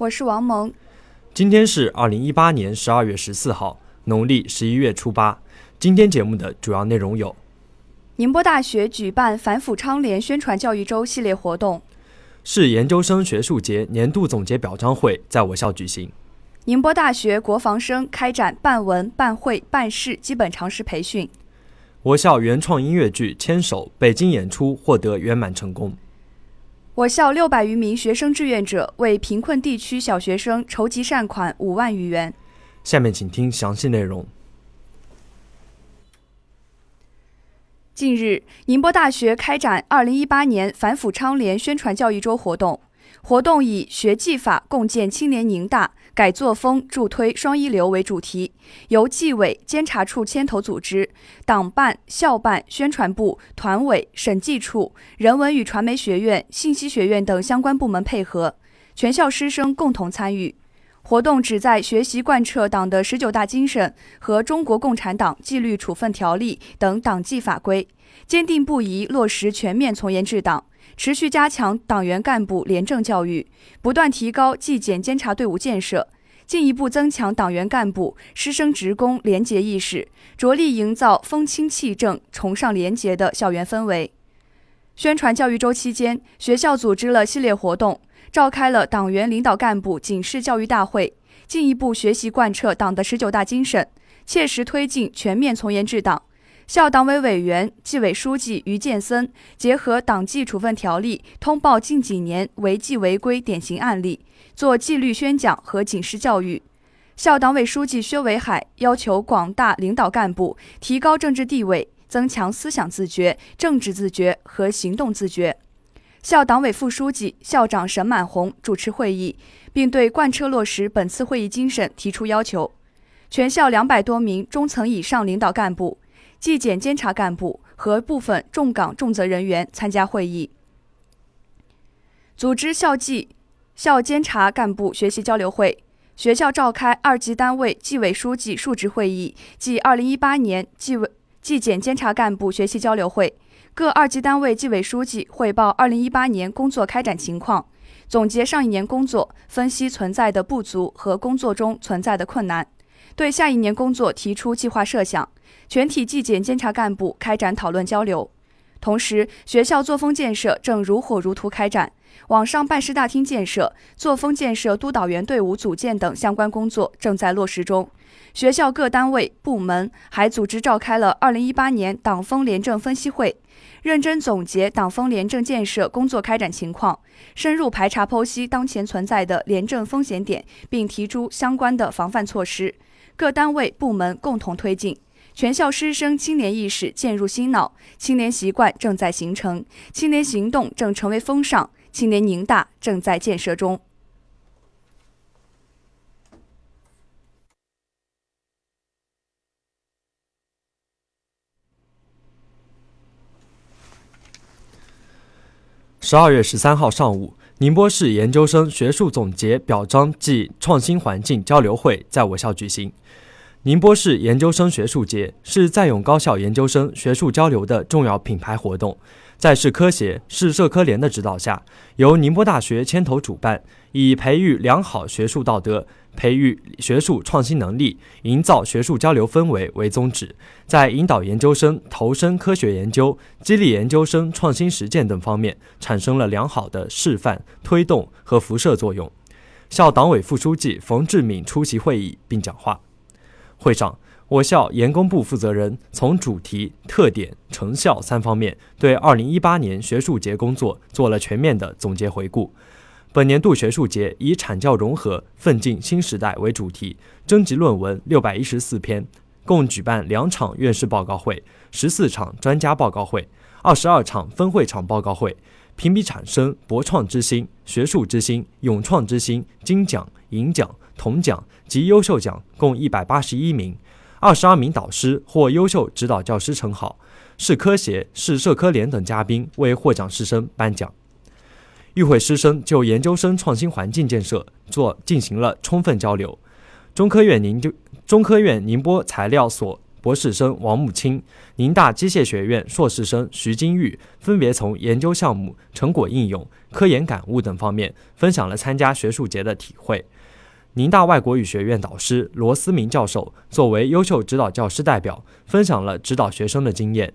我是王萌，今天是二零一八年十二月十四号，农历十一月初八。今天节目的主要内容有：宁波大学举办反腐倡廉宣传教育周系列活动；市研究生学术节年度总结表彰会在我校举行；宁波大学国防生开展办文、办会、办事基本常识培训；我校原创音乐剧《牵手》北京演出获得圆满成功。我校六百余名学生志愿者为贫困地区小学生筹集善款五万余元。下面请听详细内容。近日，宁波大学开展二零一八年反腐倡廉宣传教育周活动。活动以“学技法，共建青年宁大，改作风，助推双一流”为主题，由纪委监察处牵头组织，党办、校办、宣传部、团委、审计处、人文与传媒学院、信息学院等相关部门配合，全校师生共同参与。活动旨在学习贯彻党的十九大精神和中国共产党纪律处分条例等党纪法规，坚定不移落实全面从严治党。持续加强党员干部廉政教育，不断提高纪检监察队伍建设，进一步增强党员干部、师生职工廉洁意识，着力营造风清气正、崇尚廉洁的校园氛围。宣传教育周期间，学校组织了系列活动，召开了党员领导干部警示教育大会，进一步学习贯彻党的十九大精神，切实推进全面从严治党。校党委委员、纪委书记于建森结合党纪处分条例通报近几年违纪违规典型案例，做纪律宣讲和警示教育。校党委书记薛伟海要求广大领导干部提高政治地位，增强思想自觉、政治自觉和行动自觉。校党委副书记、校长沈满红主持会议，并对贯彻落实本次会议精神提出要求。全校两百多名中层以上领导干部。纪检监察干部和部分重岗重责人员参加会议，组织校纪、校监察干部学习交流会。学校召开二级单位纪委书记述职会议暨二零一八年纪委纪检监察干部学习交流会，各二级单位纪委书记汇报二零一八年工作开展情况，总结上一年工作，分析存在的不足和工作中存在的困难，对下一年工作提出计划设想。全体纪检监察干部开展讨论交流，同时学校作风建设正如火如荼开展，网上办事大厅建设、作风建设督导员队伍组建等相关工作正在落实中。学校各单位部门还组织召开了2018年党风廉政分析会，认真总结党风廉政建设工作开展情况，深入排查剖析当前存在的廉政风险点，并提出相关的防范措施。各单位部门共同推进。全校师生青年意识渐入心脑，青年习惯正在形成，青年行动正成为风尚，青年宁大正在建设中。十二月十三号上午，宁波市研究生学术总结表彰暨创新环境交流会在我校举行。宁波市研究生学术节是在永高校研究生学术交流的重要品牌活动，在市科协、市社科联的指导下，由宁波大学牵头主办，以培育良好学术道德、培育学术创新能力、营造学术交流氛围为宗旨，在引导研究生投身科学研究、激励研究生创新实践等方面产生了良好的示范、推动和辐射作用。校党委副书记冯志敏出席会议并讲话。会上，我校研工部负责人从主题、特点、成效三方面对2018年学术节工作做了全面的总结回顾。本年度学术节以“产教融合，奋进新时代”为主题，征集论文614篇，共举办两场院士报告会、十四场专家报告会、二十二场分会场报告会。评比产生博创之星、学术之星、勇创之星、金奖、银奖、铜奖及优秀奖共一百八十一名，二十二名导师获优秀指导教师称号，市科协、市社科联等嘉宾为获奖师生颁奖。与会师生就研究生创新环境建设做进行了充分交流。中科院宁就中科院宁波材料所博士生王木清、宁大机械学院硕士生徐金玉分别从研究项目、成果应用、科研感悟等方面分享了参加学术节的体会。宁大外国语学院导师罗思明教授作为优秀指导教师代表，分享了指导学生的经验。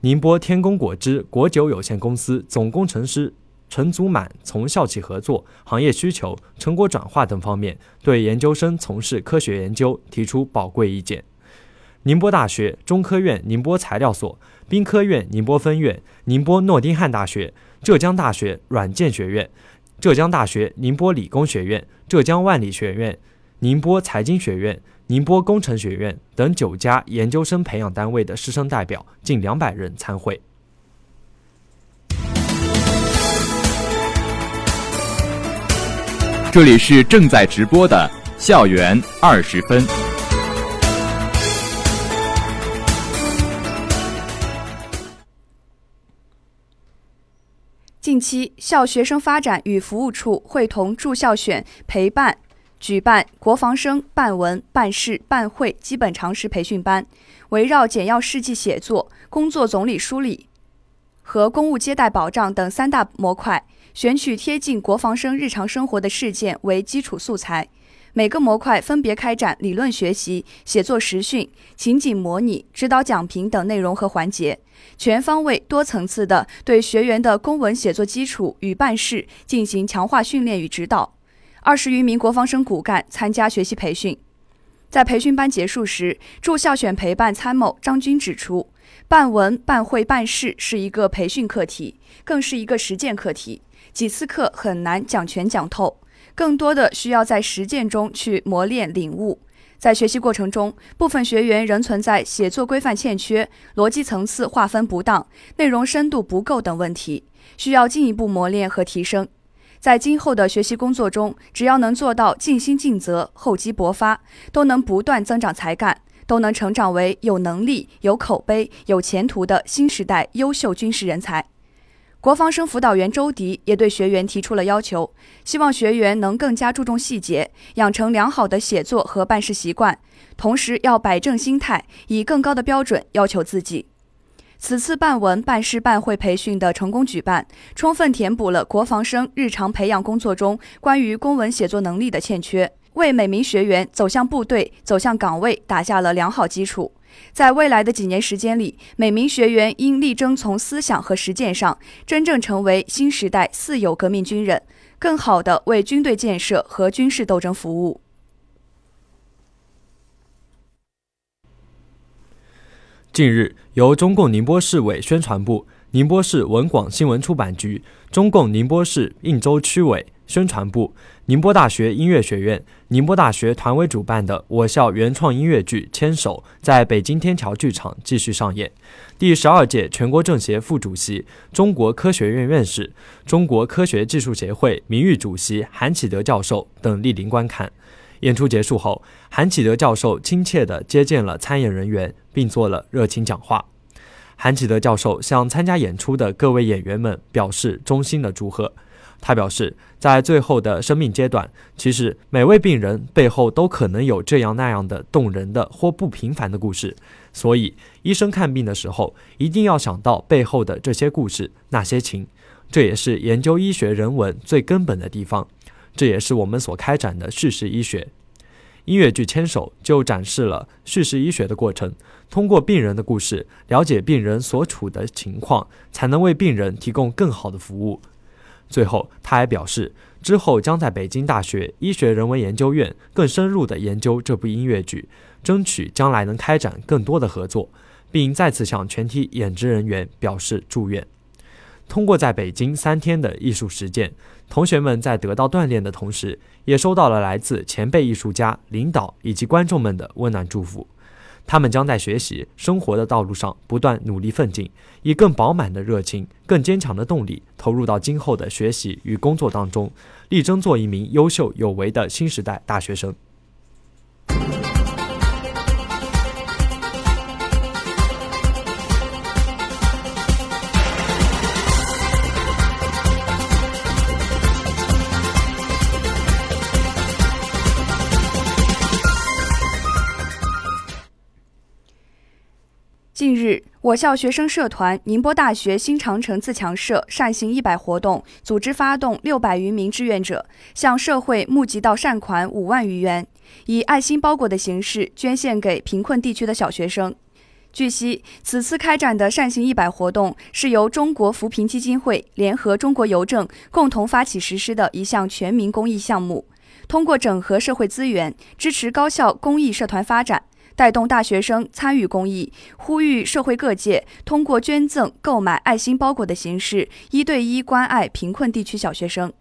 宁波天工果汁果酒有限公司总工程师。陈祖满从校企合作、行业需求、成果转化等方面，对研究生从事科学研究提出宝贵意见。宁波大学、中科院宁波材料所、兵科院宁波分院、宁波诺丁汉大学、浙江大学软件学院、浙江大学宁波理工学院、浙江万里学院、宁波财经学院、宁波工程学院等九家研究生培养单位的师生代表近两百人参会。这里是正在直播的校园二十分。近期，校学生发展与服务处会同住校选陪伴举办国防生办文、办事、办会基本常识培训班，围绕简要事迹写作、工作总理梳理和公务接待保障等三大模块。选取贴近国防生日常生活的事件为基础素材，每个模块分别开展理论学习、写作实训、情景模拟、指导讲评等内容和环节，全方位、多层次的对学员的公文写作基础与办事进行强化训练与指导。二十余名国防生骨干参加学习培训。在培训班结束时，驻校选陪办参谋张军指出，办文、办会、办事是一个培训课题，更是一个实践课题。几次课很难讲全讲透，更多的需要在实践中去磨练领悟。在学习过程中，部分学员仍存在写作规范欠缺、逻辑层次划分不当、内容深度不够等问题，需要进一步磨练和提升。在今后的学习工作中，只要能做到尽心尽责、厚积薄发，都能不断增长才干，都能成长为有能力、有口碑、有前途的新时代优秀军事人才。国防生辅导员周迪也对学员提出了要求，希望学员能更加注重细节，养成良好的写作和办事习惯，同时要摆正心态，以更高的标准要求自己。此次办文、办事、办会培训的成功举办，充分填补了国防生日常培养工作中关于公文写作能力的欠缺，为每名学员走向部队、走向岗位打下了良好基础。在未来的几年时间里，每名学员应力争从思想和实践上真正成为新时代四有革命军人，更好地为军队建设和军事斗争服务。近日，由中共宁波市委宣传部、宁波市文广新闻出版局、中共宁波市应州区委。宣传部、宁波大学音乐学院、宁波大学团委主办的我校原创音乐剧《牵手》在北京天桥剧场继续上演。第十二届全国政协副主席、中国科学院院士、中国科学技术协会名誉主席韩启德教授等莅临观看。演出结束后，韩启德教授亲切地接见了参演人员，并做了热情讲话。韩启德教授向参加演出的各位演员们表示衷心的祝贺。他表示，在最后的生命阶段，其实每位病人背后都可能有这样那样的动人的或不平凡的故事，所以医生看病的时候一定要想到背后的这些故事、那些情。这也是研究医学人文最根本的地方，这也是我们所开展的叙事医学。音乐剧《牵手》就展示了叙事医学的过程，通过病人的故事，了解病人所处的情况，才能为病人提供更好的服务。最后，他还表示，之后将在北京大学医学人文研究院更深入地研究这部音乐剧，争取将来能开展更多的合作，并再次向全体演职人员表示祝愿。通过在北京三天的艺术实践，同学们在得到锻炼的同时，也收到了来自前辈艺术家、领导以及观众们的温暖祝福。他们将在学习、生活的道路上不断努力奋进，以更饱满的热情、更坚强的动力投入到今后的学习与工作当中，力争做一名优秀有为的新时代大学生。近日，我校学生社团宁波大学新长城自强社善行一百活动组织发动六百余名志愿者向社会募集到善款五万余元，以爱心包裹的形式捐献给贫困地区的小学生。据悉，此次开展的善行一百活动是由中国扶贫基金会联合中国邮政共同发起实施的一项全民公益项目，通过整合社会资源，支持高校公益社团发展。带动大学生参与公益，呼吁社会各界通过捐赠、购买爱心包裹的形式，一对一关爱贫困地区小学生。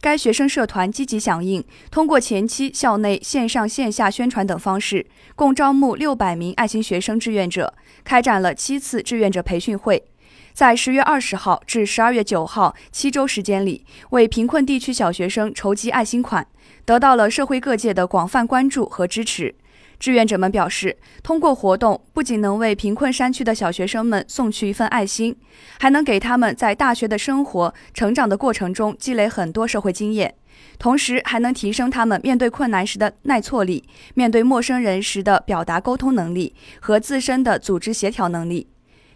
该学生社团积极响应，通过前期校内线上线下宣传等方式，共招募六百名爱心学生志愿者，开展了七次志愿者培训会。在十月二十号至十二月九号七周时间里，为贫困地区小学生筹集爱心款，得到了社会各界的广泛关注和支持。志愿者们表示，通过活动不仅能为贫困山区的小学生们送去一份爱心，还能给他们在大学的生活成长的过程中积累很多社会经验，同时还能提升他们面对困难时的耐挫力、面对陌生人时的表达沟通能力和自身的组织协调能力。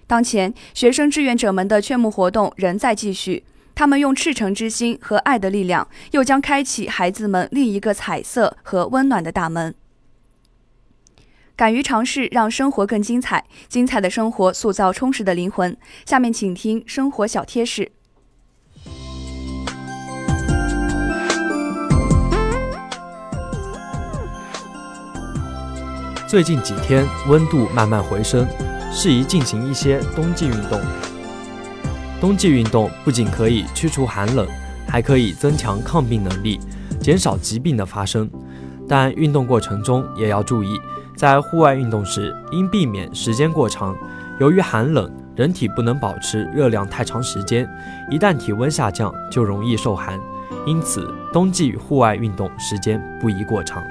当前，学生志愿者们的劝募活动仍在继续，他们用赤诚之心和爱的力量，又将开启孩子们另一个彩色和温暖的大门。敢于尝试，让生活更精彩。精彩的生活塑造充实的灵魂。下面请听生活小贴士。最近几天温度慢慢回升，适宜进行一些冬季运动。冬季运动不仅可以驱除寒冷，还可以增强抗病能力，减少疾病的发生。但运动过程中也要注意。在户外运动时，应避免时间过长。由于寒冷，人体不能保持热量太长时间，一旦体温下降，就容易受寒。因此，冬季户外运动时间不宜过长。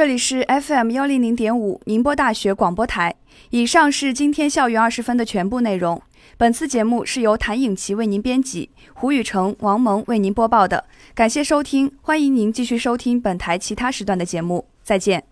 这里是 FM 幺零零点五宁波大学广播台。以上是今天校园二十分的全部内容。本次节目是由谭颖琪为您编辑，胡雨成、王萌为您播报的。感谢收听，欢迎您继续收听本台其他时段的节目。再见。